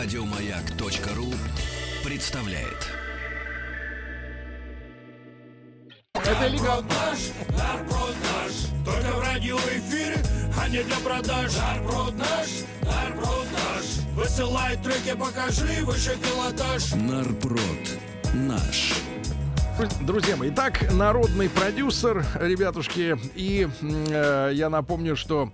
Радиомаяк.ру представляет. Это легал. наш, нарброд наш Только в радиоэфире, а не для продаж Нарброд наш, нарброд наш Высылай треки, покажи выше пилотаж Нарпрод. Наш. Друзья мои, итак, народный продюсер, ребятушки, и э, я напомню, что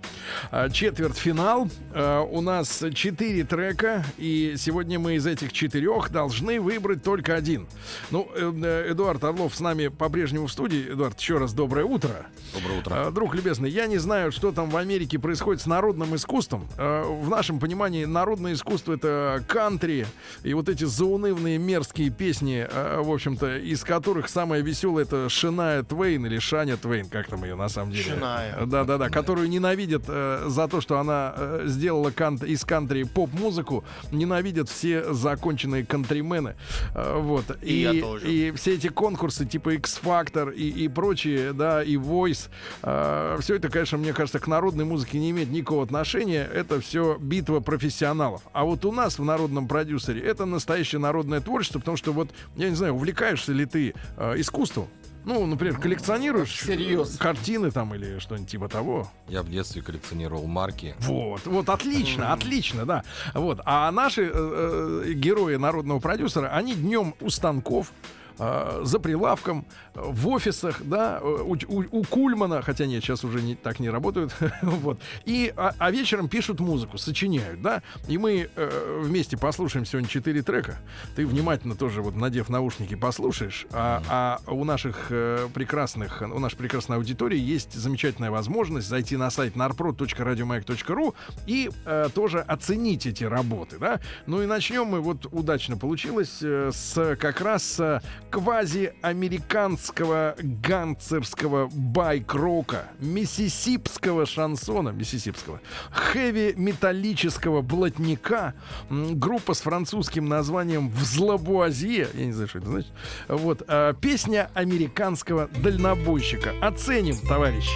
э, четвертьфинал, э, у нас четыре трека, и сегодня мы из этих четырех должны выбрать только один. Ну, э, э, Эдуард Орлов с нами по-прежнему в студии. Эдуард, еще раз доброе утро. Доброе утро. Э, друг любезный, я не знаю, что там в Америке происходит с народным искусством. Э, в нашем понимании народное искусство это кантри и вот эти заунывные мерзкие песни, э, в общем-то, из которых самая веселая это Шиная Твейн или Шаня Твейн, как там ее на самом деле. Шиная. Да, да, да, которую ненавидят э, за то, что она э, сделала кант- из кантри поп-музыку, ненавидят все законченные кантримены. Э, вот. И я тоже. и все эти конкурсы типа X-Factor и, и прочие, да, и Voice, э, все это, конечно, мне кажется, к народной музыке не имеет никакого отношения. Это все битва профессионалов. А вот у нас в народном продюсере это настоящее народное творчество, потому что вот, я не знаю, увлекаешься ли ты э, искусством? Ну, например, коллекционируешь Всерьез. картины там или что-нибудь типа того. Я в детстве коллекционировал марки. Вот, вот, отлично, отлично, да. Вот, а наши э, э, герои народного продюсера, они днем у станков, э, за прилавком, э, в офисах, да, э, у, у- у Кульмана, хотя нет, сейчас уже не, так не работают, вот, и, а, а вечером пишут музыку, сочиняют, да, и мы э, вместе послушаем сегодня четыре трека, ты внимательно тоже, вот, надев наушники, послушаешь, а, а у наших э, прекрасных, у нашей прекрасной аудитории есть замечательная возможность зайти на сайт narprod.radiomayak.ru и э, тоже оценить эти работы, да. Ну и начнем мы, вот удачно получилось, э, с как раз э, квази-американского ганцерского байк-рока, миссисипского шансона, миссисипского, хэви-металлического блатника, группа с французским названием «Взлобуазье», я не знаю, что это значит, вот, э, песня американского дальнобойщика. Оценим, товарищи.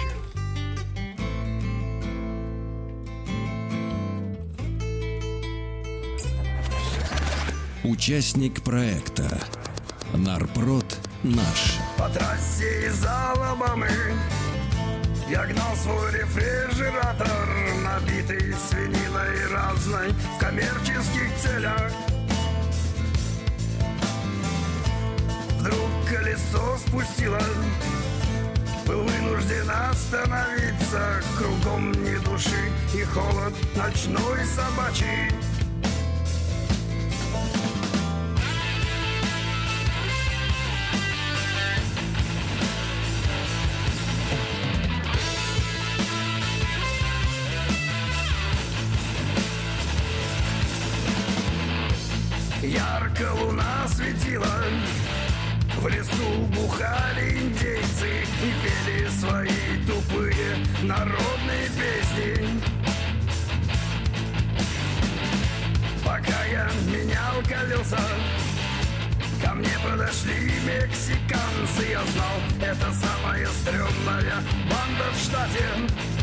Участник проекта. Нарпрод. Наш. По трассе из Алабамы Я гнал свой рефрижератор Набитый свининой разной В коммерческих целях Вдруг колесо спустило Был вынужден остановиться Кругом ни души и холод Ночной собачий луна светила В лесу бухали индейцы И пели свои тупые народные песни. Пока я менял колеса Ко мне подошли мексиканцы. Я знал, это самая стрёмная банда в штате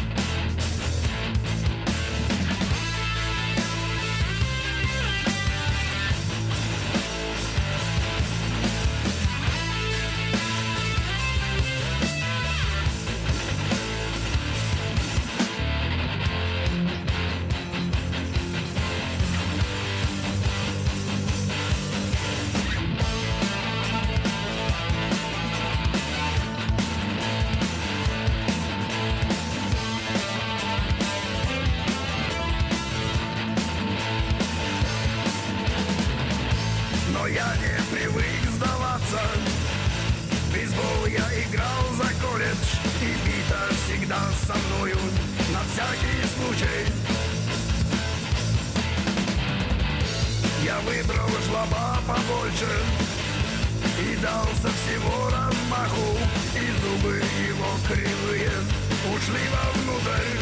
Ушли вовнутрь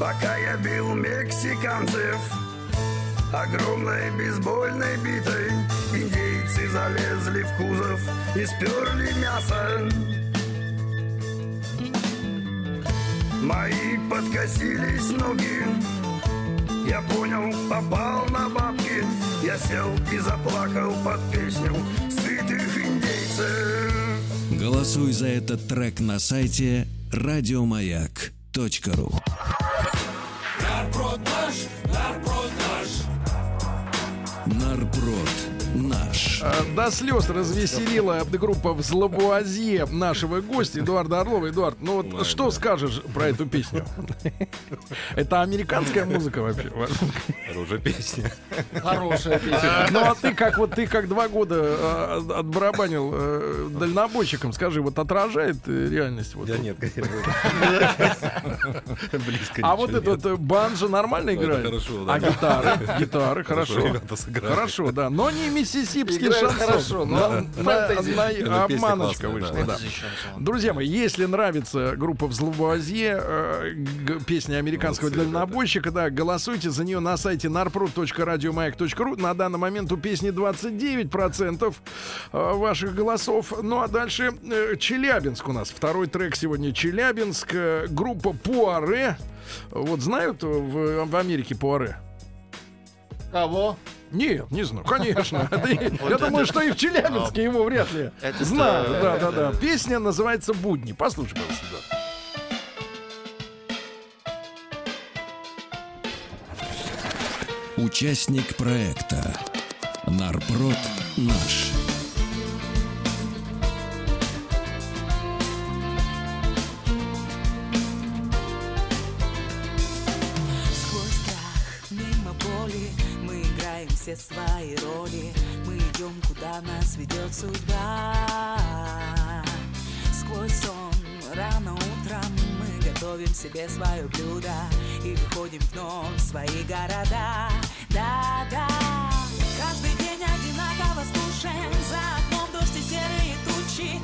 Пока я бил мексиканцев огромной бейсбольной битой Индейцы залезли в кузов и сперли мясо Мои подкосились ноги. Я понял, попал на бабки. Я сел и заплакал под песню сытых индейцев. Голосуй за этот трек на сайте радиомаяк.ру Нарброд наш, нарброд наш. А, До слез развеселила группа в Злобуазе нашего гостя Эдуарда Орлова. Эдуард, ну вот что скажешь про эту песню? Это американская музыка вообще? Уже песня. Хорошая песня. Ну а ты как вот ты как два года э, отбарабанил э, дальнобойщиком, скажи, вот отражает э, реальность? Вот, Да вот? нет, конечно. Близко А вот этот э, банджо нормально Ну, играет? хорошо, да. А гитары? Гитары, Хорошо. Хорошо, да. Но не миссисипский Шансон. хорошо, Обманочка вышла. Друзья мои, если нравится группа в Злобуазе, э, песня американского дальнобойщика, да, голосуйте за нее на сайте narprod.radiomayak.ru. На данный момент у песни 29% э, ваших голосов. Ну а дальше э, Челябинск у нас. Второй трек сегодня Челябинск. Группа Пуаре. Вот знают в, в Америке Пуаре? Кого? Нет, не знаю, конечно. Я думаю, что и в Челябинске его вряд ли знают. Да, да, да. Песня называется «Будни». Послушай, пожалуйста. Участник проекта Нарброд наш. Ведет судьба. Сквозь сон, рано утром Мы готовим себе свое блюдо И выходим вновь в свои города. Да-да Каждый день одинаково скучен За окном дождь и серые тучи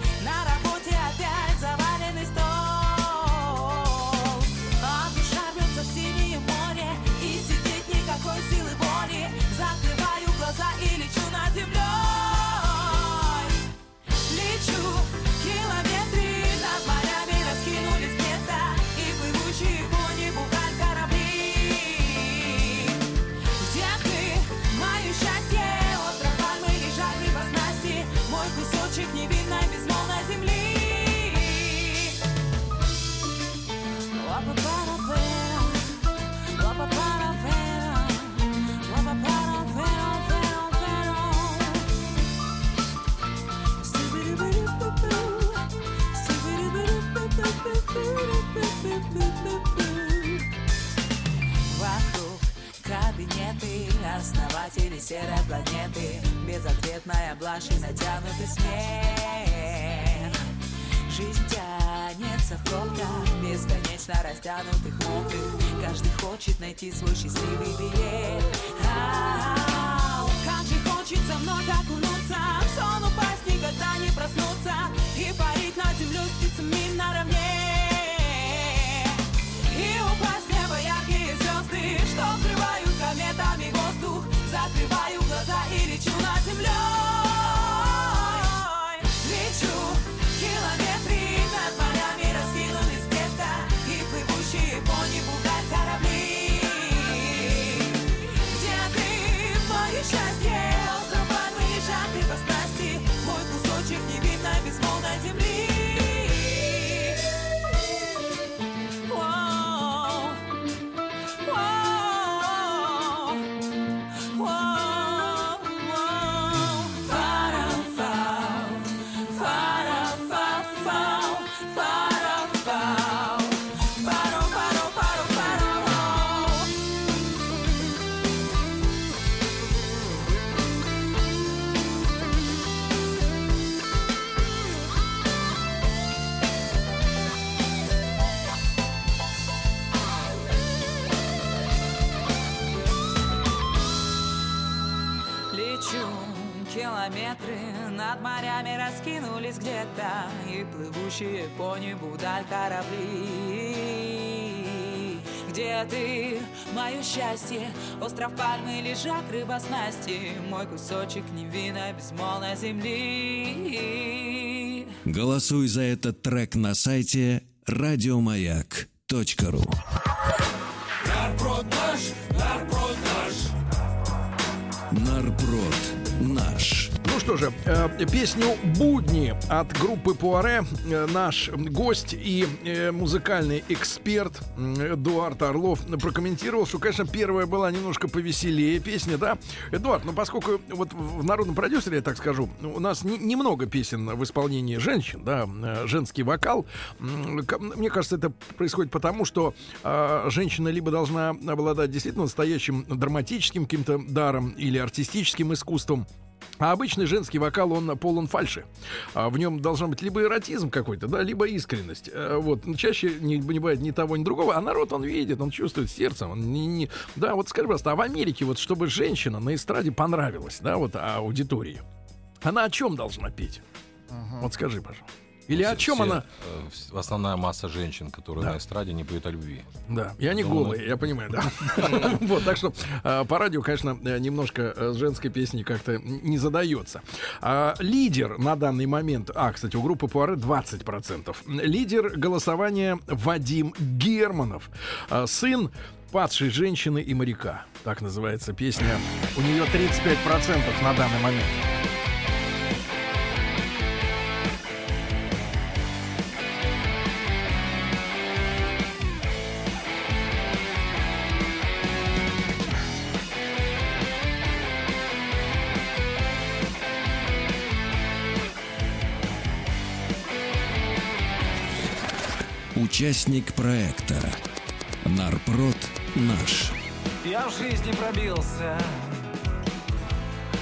Бесконечно растянутых мокрых Каждый хочет найти свой счастливый билет. Ау, Как же хочется вновь окунуться В сон упасть, никогда не проснуться И парить над землей с птицами наравне. И упасть в небо яркие звезды Что вкрывают кометами воздух. Закрываю глаза и лечу над землей где-то И плывущие по небу даль корабли. Где ты, мое счастье? Остров пальмы, лежак, рыба снасти. Мой кусочек невинной безмолвной земли. Голосуй за этот трек на сайте радиомаяк.ру Нарброд наш, нарброд наш. Нарброд наш. Ну что же, э, песню «Будни» от группы Пуаре э, наш гость и э, музыкальный эксперт Эдуард Орлов прокомментировал, что, конечно, первая была немножко повеселее песня, да? Эдуард, ну поскольку вот в народном продюсере, я так скажу, у нас не- немного песен в исполнении женщин, да, женский вокал, мне кажется, это происходит потому, что э, женщина либо должна обладать действительно настоящим драматическим каким-то даром или артистическим искусством, а обычный женский вокал, он полон фальши. А в нем должен быть либо эротизм какой-то, да, либо искренность. Э, Вот. Но Чаще не, не бывает ни того, ни другого, а народ, он видит, он чувствует сердцем. Он не, не- Да, вот скажи, пожалуйста, а в Америке, вот чтобы женщина на эстраде понравилась, да, вот аудитории, она о чем должна петь? Вот скажи, пожалуйста. Или о чем Все, она... э, Основная масса женщин, которые на эстраде не поют о любви. Да, и они Думаю. голые, я понимаю, да. Вот, так что э, по радио, конечно, э, немножко с женской песни как-то не задается. А, Лидер на данный момент, а, кстати, у группы Пуаре 20%. Лидер голосования Вадим Германов, сын падшей женщины и моряка. Так называется песня. У нее 35% на данный момент. Участник проекта Нарпрод наш. Я в жизни пробился,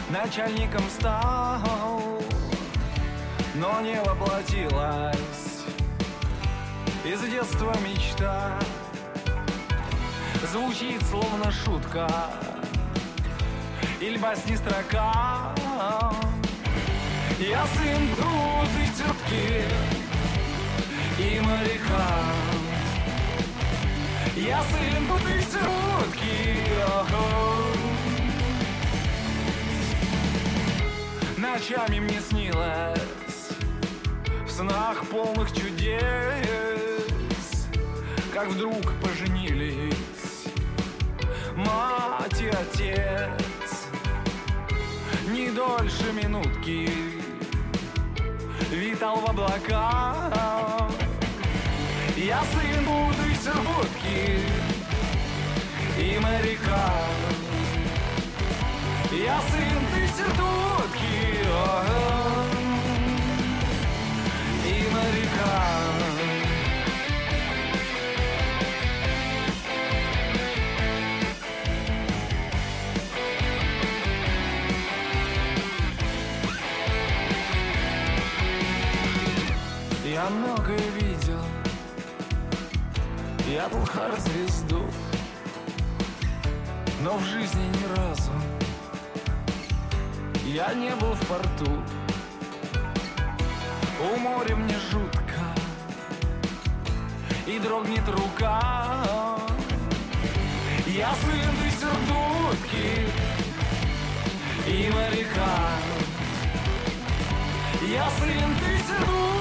начальником стал, но не воплотилась из детства мечта. Звучит словно шутка, или басни строка. Я сын труд и терпки и моряка. Я сын бутыльки, Ночами мне снилось В снах полных чудес Как вдруг поженились Мать и отец. Не дольше минутки Витал в облаках я сын будущей будки и моряка. Я сын тысячетутки ага, и моряка. Звезду Но в жизни ни разу Я не был в порту. У моря мне жутко И дрогнет рука. Я сын сердутки И моряка Я сын сердутки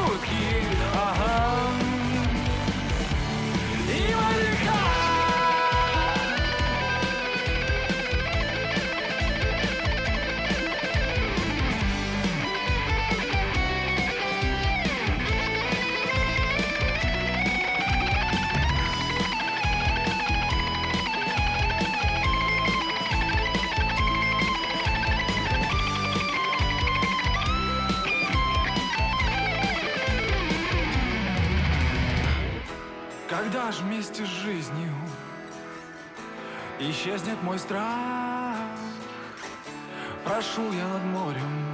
исчезнет мой страх, прошу я над морем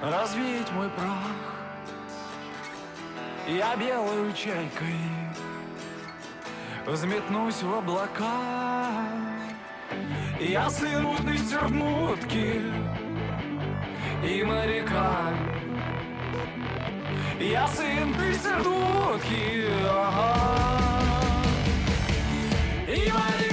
развеять мой прах. Я белою чайкой взметнусь в облака. Я сын мутной сердмутки и моряка. Я сын сердутки, ага. Ibarra!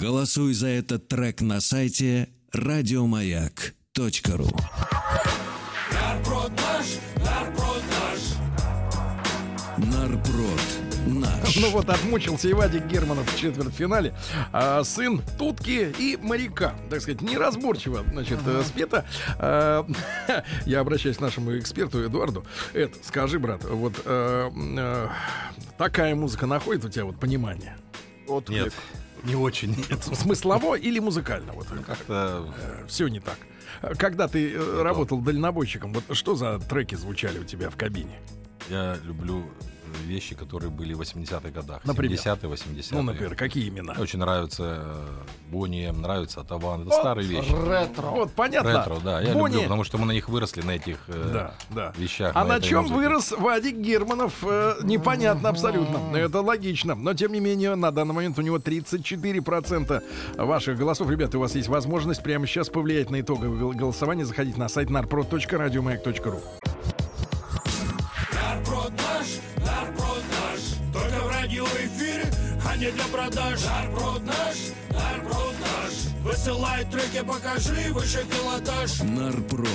Голосуй за этот трек на сайте радиомаяк.ру Нарброд наш, нарброд наш. Нарпрод наш. Ну вот отмучился и Вадик Германов в четвертьфинале. А, сын Тутки и моряка. Так сказать, неразборчиво, значит, э, спето. А, я обращаюсь к нашему эксперту Эдуарду. Эд, скажи, брат, вот э, э, такая музыка находит у тебя вот понимание? Нет, не очень. Нет. Смыслово или музыкально? Вот Как-то все не так. Когда ты э, работал дальнобойщиком, вот что за треки звучали у тебя в кабине? я люблю э, вещи, которые были в 80-х годах. Например? 70-е, 80-е. Ну, например, какие имена? Мне очень нравится э, Бонни М, нравится Атаван. Это старые вещи. Ретро. Вот, понятно. Ретро, да. Я Бонни- люблю, потому что мы на них выросли, на этих э, Да, да. вещах. А на этой чем музыке. вырос Вадик Германов, э, непонятно абсолютно. Это логично. Но, тем не менее, на данный момент у него 34% ваших голосов. Ребята, у вас есть возможность прямо сейчас повлиять на итоговое гол- голосование. Заходите на сайт narprod.radiomayak.ru наш. Только в радиоэфире, а не для продаж. Нарброд наш, нарброд наш. Высылай треки, покажи выше пилотаж. Нарпрод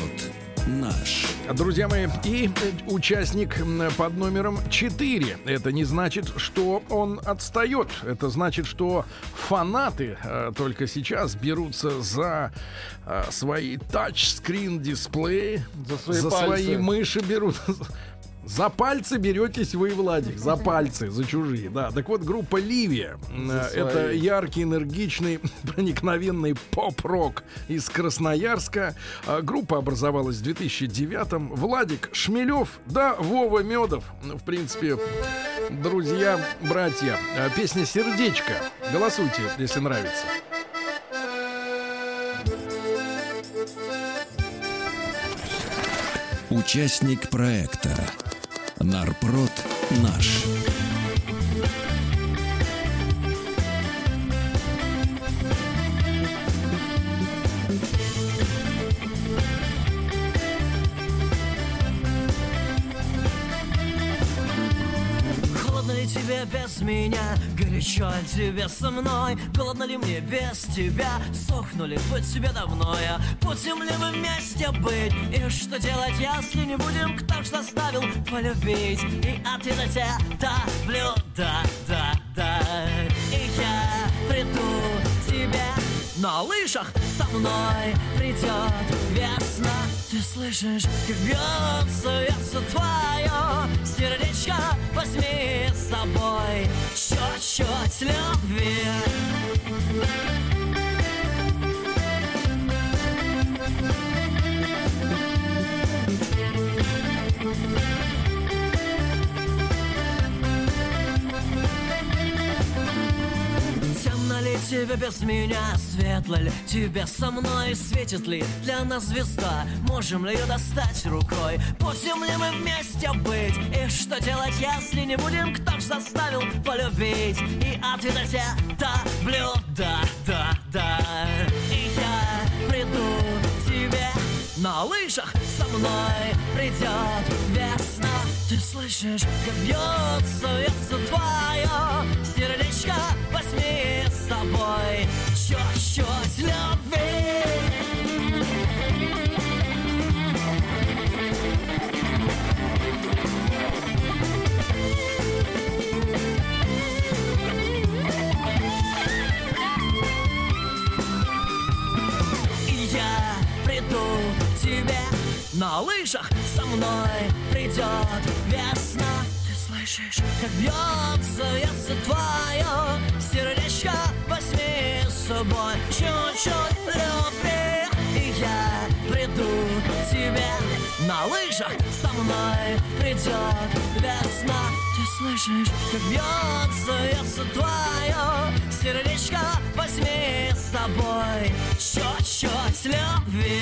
наш. Друзья мои, и участник под номером 4. Это не значит, что он отстает. Это значит, что фанаты э, только сейчас берутся за э, свои тачскрин дисплеи, За свои за пальцы. свои мыши берут. За пальцы беретесь вы, Владик, за пальцы, за чужие, да. Так вот, группа Ливия. э, Это свои. яркий, энергичный, проникновенный поп-рок из Красноярска. А, Группа образовалась в 2009-м. Владик Шмелев, да, Вова Медов. Ну, В принципе, друзья, братья. А, Песня «Сердечко». Голосуйте, если нравится. Участник проекта Нарпрод наш. Холодно ли тебе без меня? Горячо ли тебе со мной? Голодно ли мне без тебя? Сохнули быть тебе давно я Будем ли мы вместе быть? И что делать, если не будем? Кто ж заставил полюбить? И ответа тебя давлю, да, да, да И я приду к тебе на лыжах со мной придет весна Ты слышишь, как бьется весо твое Сердечко возьми с собой Чуть-чуть любви Темно без меня, светло ли тебе со мной Светит ли? Для нас звезда, можем ли ее достать рукой? Будем ли мы вместе быть, и что делать, если не будем? Кто ж заставил полюбить, и ответа тебя давлю, да, да, И я приду тебе на лыжах. Со мной придет весна. Ты слышишь, как бьется весо твое Сердечко. Возьми с собой. Чуть-чуть любви И я приду к тебе на лыжах. Со мной придет весна. Ты слышишь, как бьется весо твое сердечко собой чуть-чуть любви. И я приду к тебе на лыжах со мной придет весна. Ты слышишь, как бьется весо твое сердечко возьми с собой чуть-чуть любви.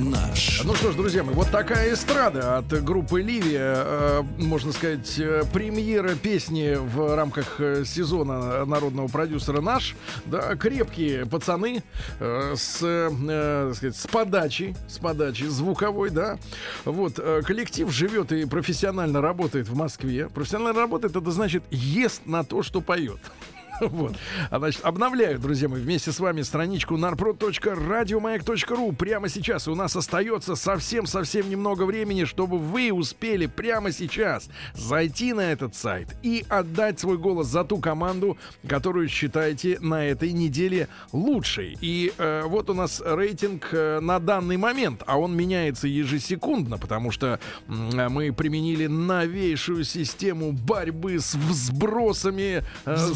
наш. Ну что ж, друзья мои, вот такая эстрада от группы Ливия. э, можно сказать, э, премьера песни в рамках э, сезона народного продюсера наш. Да, крепкие пацаны с, э, сказать, с подачей, с подачей звуковой, да. Вот, коллектив живет и профессионально работает в Москве. Профессионально работает, это значит, ест на то, что поет. Вот. А значит, обновляю, друзья мои, вместе с вами страничку narprod.radiomayak.ru. Прямо сейчас у нас остается совсем-совсем немного времени, чтобы вы успели прямо сейчас зайти на этот сайт и отдать свой голос за ту команду, которую считаете на этой неделе лучшей. И э, вот у нас рейтинг э, на данный момент, а он меняется ежесекундно, потому что м, мы применили новейшую систему борьбы с взбросами, э, с-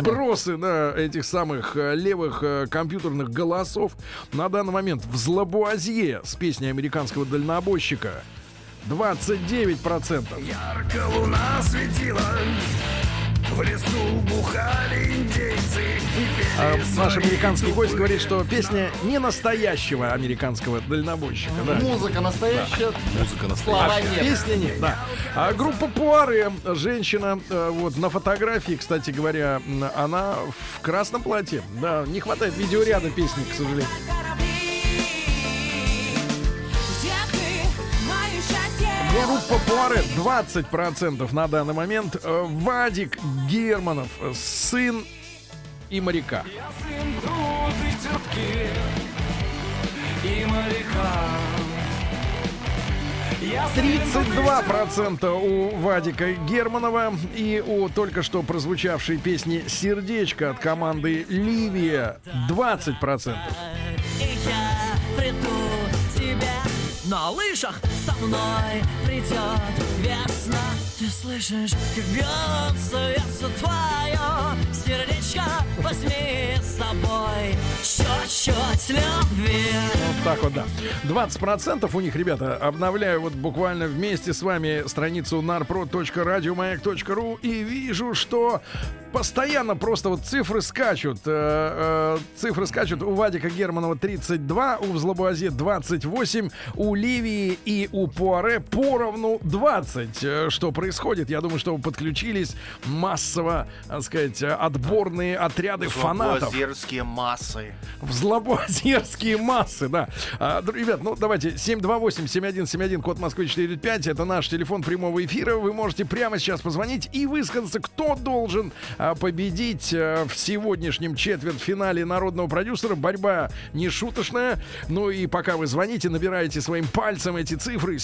Взбросы да, этих самых э, левых э, компьютерных голосов. На данный момент в Злобуазье с песней американского дальнобойщика 29%. Ярко луна светила, в лесу бухали индейцы А наш американский гость говорит, что песня не настоящего американского дальнобойщика. да. Музыка настоящая. Музыка Слова настоящая. нет. Песни нет, да. А группа Пуаре, женщина, э, вот на фотографии, кстати говоря, она в красном платье. Да, не хватает видеоряда песни, к сожалению. Группа Пуаре 20% на данный момент. Э, Вадик Германов, сын и моряка. Я сын труд и терпки и моряка. Я сын 32% у Вадика Германова и у только что прозвучавшей песни «Сердечко» от команды «Ливия» 20%. На лыжах со мной придет весна. Ты слышишь, как бьется сердце твое, сердечко возьми с собой чуть-чуть любви. Вот так вот, да. 20% у них, ребята, обновляю вот буквально вместе с вами страницу narprod.radiomayak.ru и вижу, что постоянно просто вот цифры скачут. Э, э, цифры скачут. У Вадика Германова 32, у Взлобуазе 28, у Ливии и у Пуаре поровну 20. Э, Что происходит? Я думаю, что подключились массово, так сказать, отборные отряды фанатов. Злобуазерские массы. В злобуазерские массы, да. А, ребят, ну давайте 728-7171, код Москвы 45. Это наш телефон прямого эфира. Вы можете прямо сейчас позвонить и высказаться, кто должен а, победить а, в сегодняшнем четвертьфинале народного продюсера. Борьба не шуточная. Ну и пока вы звоните, набираете своим пальцем эти цифры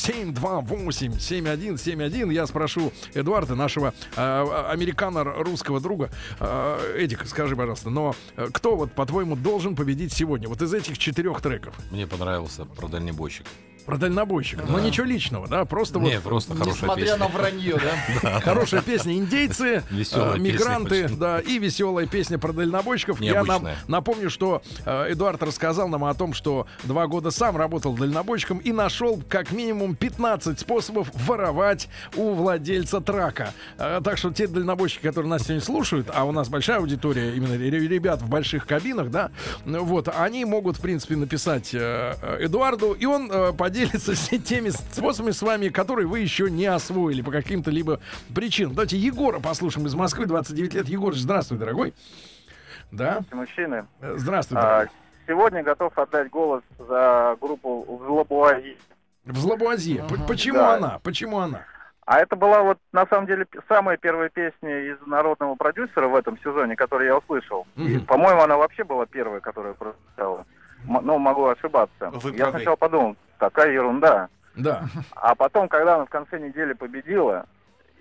728-7171. Я спрошу Эдуарда, нашего а, американо-русского друга. А, Эдик, скажи, пожалуйста, но э, кто вот, по-твоему, должен победить сегодня? Вот из этих четырех треков. Мне понравился про дальнобойщик. Про дальнобойщика. Но ничего личного, да? Просто вот Не, просто хорошая Несмотря песня. на вранье, да? Хорошая песня индейцы, э, мигранты, да, и веселая песня про дальнобойщиков. Я нам напомню, что э, Эдуард рассказал нам о том, что два года сам работал дальнобойщиком и нашел как минимум 15 способов воровать у владельца трака. Э, так что те дальнобойщики, которые нас сегодня слушают, а у нас большая аудитория именно ре- ребят в больших кабинах, да, вот, они могут, в принципе, написать Эдуарду, и он э, поделится с теми способами с вами, которые вы еще не освоили по каким-то либо причинам. Давайте Егора послушаем из Москвы, 29 лет. Егор, здравствуй, дорогой. Да, Мужчины, Э, здравствуй, а, сегодня готов отдать голос за группу в Злобуази. В Злобуазе. П- Почему Да. она? Почему она? А это была вот на самом деле самая первая песня из народного продюсера в этом сезоне, которую я услышал. И, Мгм. по-моему, она вообще была первая, которая прозвучала. Ну, могу ошибаться. Вы я правы. сначала подумал, такая ерунда. Да. А потом, когда она в конце недели победила,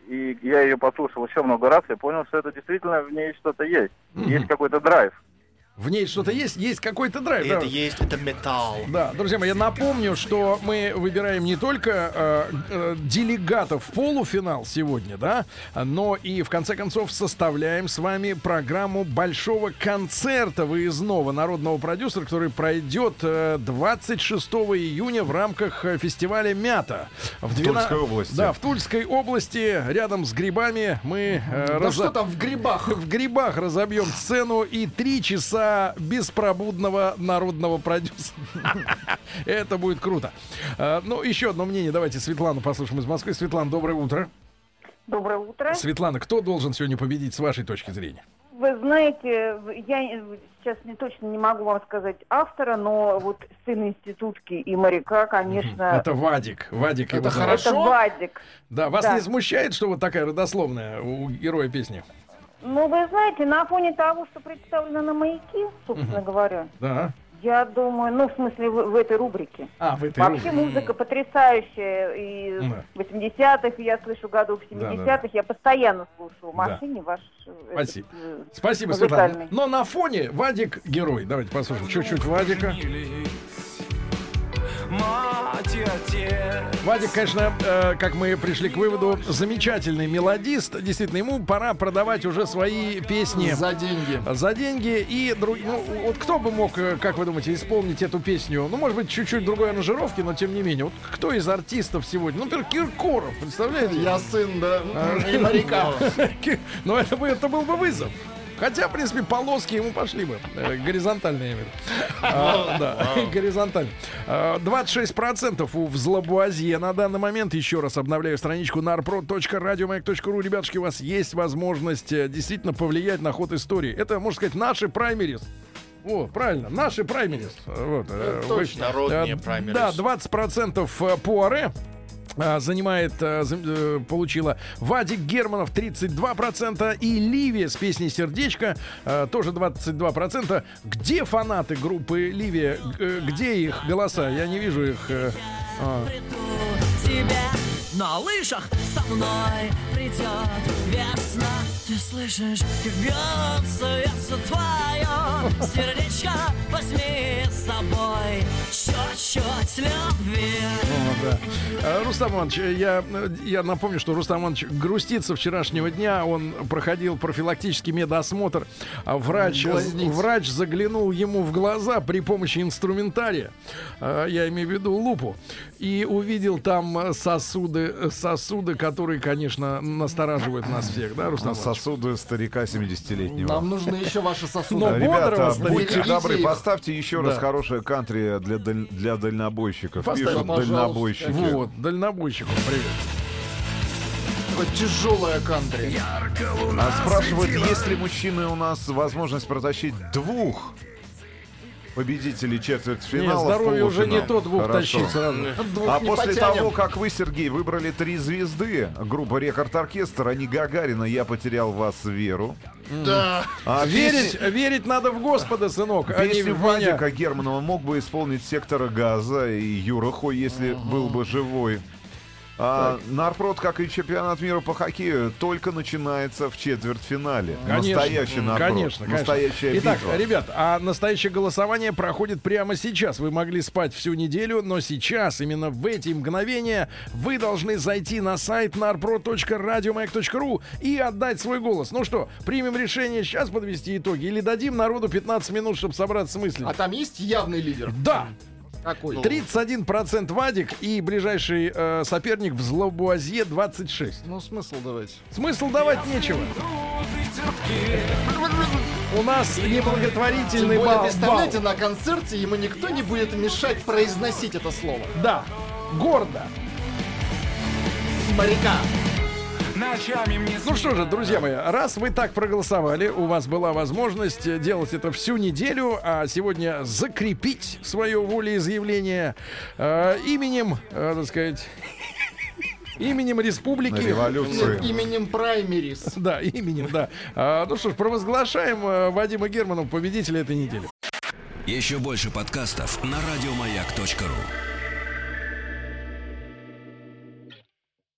и я ее послушал еще много раз, я понял, что это действительно в ней что-то есть. Мгм. Есть какой-то драйв. В ней что-то есть, есть какой-то драйв. да. Это есть, это металл. Да, друзья мои, я напомню, что мы выбираем не только э, э, делегатов в полуфинал сегодня, да, но и в конце концов составляем с вами программу большого концерта выездного народного продюсера, который пройдет э, 26 июня в рамках э, фестиваля Мята в, Тульской области. Да, в Тульской области, рядом с грибами мы э, Да разо- что там в грибах? в грибах разобьем сцену и три часа беспробудного народного продюсера. Это будет круто. А, Ну, еще одно мнение. Давайте Светлану послушаем из Москвы. Светлана, доброе утро. Доброе утро. Светлана, кто должен сегодня победить с вашей точки зрения? Вы знаете, я сейчас не точно не могу вам сказать автора, но вот сын институтки и моряка, конечно... Это Вадик. Вадик его зовут. Это Вадик. Да, вас Да. не смущает, что вот такая родословная у героя песни? Ну, вы знаете, на фоне того, что представлено на маяке, собственно говоря, Да. я думаю, ну, в смысле, в, в этой рубрике. А, в этой Вообще рубрике. музыка потрясающая. И Да. в 80-х я слышу году, в 70-х я постоянно слушаю в Да. машине ваш... э, Спасибо. этот, э, Спасибо, музыкальный. Светлана. Но на фоне Вадик герой. Давайте послушаем чуть-чуть Вадика. Мать и отец. Вадик, конечно, э, как мы пришли к выводу, замечательный мелодист. Действительно, ему пора продавать уже свои песни. За деньги. За деньги. И друг- ну, вот кто бы мог, э, как вы думаете, исполнить эту песню? Ну, может быть, чуть-чуть другой аранжировки, но тем не менее. Вот кто из артистов сегодня? Ну, например, Киркоров, представляете? Я сын, да, А, и моряка. Но это, бы, это был бы вызов. Хотя, в принципе, полоски ему пошли бы. Э, Горизонтальные, я имею в виду. А, горизонтально. А, 26% у Взлобуазье на данный момент. Еще раз обновляю страничку narprod.radiomayak.ru. Ребятушки, у вас есть возможность э, действительно повлиять на ход истории. Это, можно сказать, наши праймерис. О, правильно, наши праймерис. Вот, э, Это вы- точно. Народные э, праймерис. Да, 20% Пуаре а, занимает, а, э, получила Вадик Германов 32% и Ливия с песней «Сердечко» а, тоже 22%. Где фанаты группы Ливия? Э, Где их голоса? Я не вижу их. э, а. на лыжах со мной придет. Ты слышишь, как бьется сердце твое, сердечко возьми с собой чуть-чуть любви. О, да. А, Рустам Иванович, я, я напомню, что Рустам Иванович грустит со вчерашнего дня. Он проходил профилактический медосмотр. А врач, Глазниц. врач заглянул ему в глаза при помощи инструментария. А, Я имею в виду лупу. И увидел там сосуды, сосуды, которые, конечно, настораживают нас всех. Да, Рустам Иванович? Сосуды старика 70-летнего. Нам нужны еще ваши сосуды. Но Ребята, будьте добры, их. поставьте еще раз хорошее кантри для, даль- для дальнобойщиков. Пишут пожалуйста. дальнобойщики. Вот, дальнобойщику привет. Такое тяжелое кантри. А спрашивают, есть ли мужчины у нас возможность протащить двух победителей четвертьфинала Не, в здоровье уже не то двух Хорошо. тащить сразу. Двух А не после потянем. того, как вы, Сергей, выбрали три звезды, группа Рекорд Оркестр, а не Гагарина, я потерял в вас веру. Да. А Верить, песни- верить надо в Господа, сынок, а Песню в меня. Вадика Германова мог бы исполнить сектора газа и Юра Хой, если был бы живой. А, Нарпрод, как и чемпионат мира по хоккею, только начинается в четвертьфинале. Конечно, Настоящий Нарпрод. конечно, конечно. Настоящая Итак, битва. ребят, а настоящее голосование проходит прямо сейчас. Вы могли спать всю неделю, но сейчас, именно в эти мгновения, вы должны зайти на сайт narpro.radiomayak.ru и отдать свой голос. Ну что, примем решение сейчас подвести итоги или дадим народу 15 минут, чтобы собраться с мыслями? А там есть явный лидер? Да! Какой? 31% Вадик и ближайший э, соперник в Злобуазье 26. Ну, смысл давайте. Смысл давать нечего. У нас неблаготворительный Тем более, бал. представляете, бал. на концерте ему никто не будет мешать произносить это слово. Да, гордо. Моряка. Ночами мне Ну что же, друзья мои, раз вы так проголосовали, у вас была возможность делать это всю неделю, а сегодня закрепить свое волеизъявление э, именем, э, так сказать, именем республики. Революцию. Нет, именем Праймерис. Да, именем, да. А, ну что ж, провозглашаем э, Вадима Германова победителя этой недели. Еще больше подкастов на радиомаяк.ру.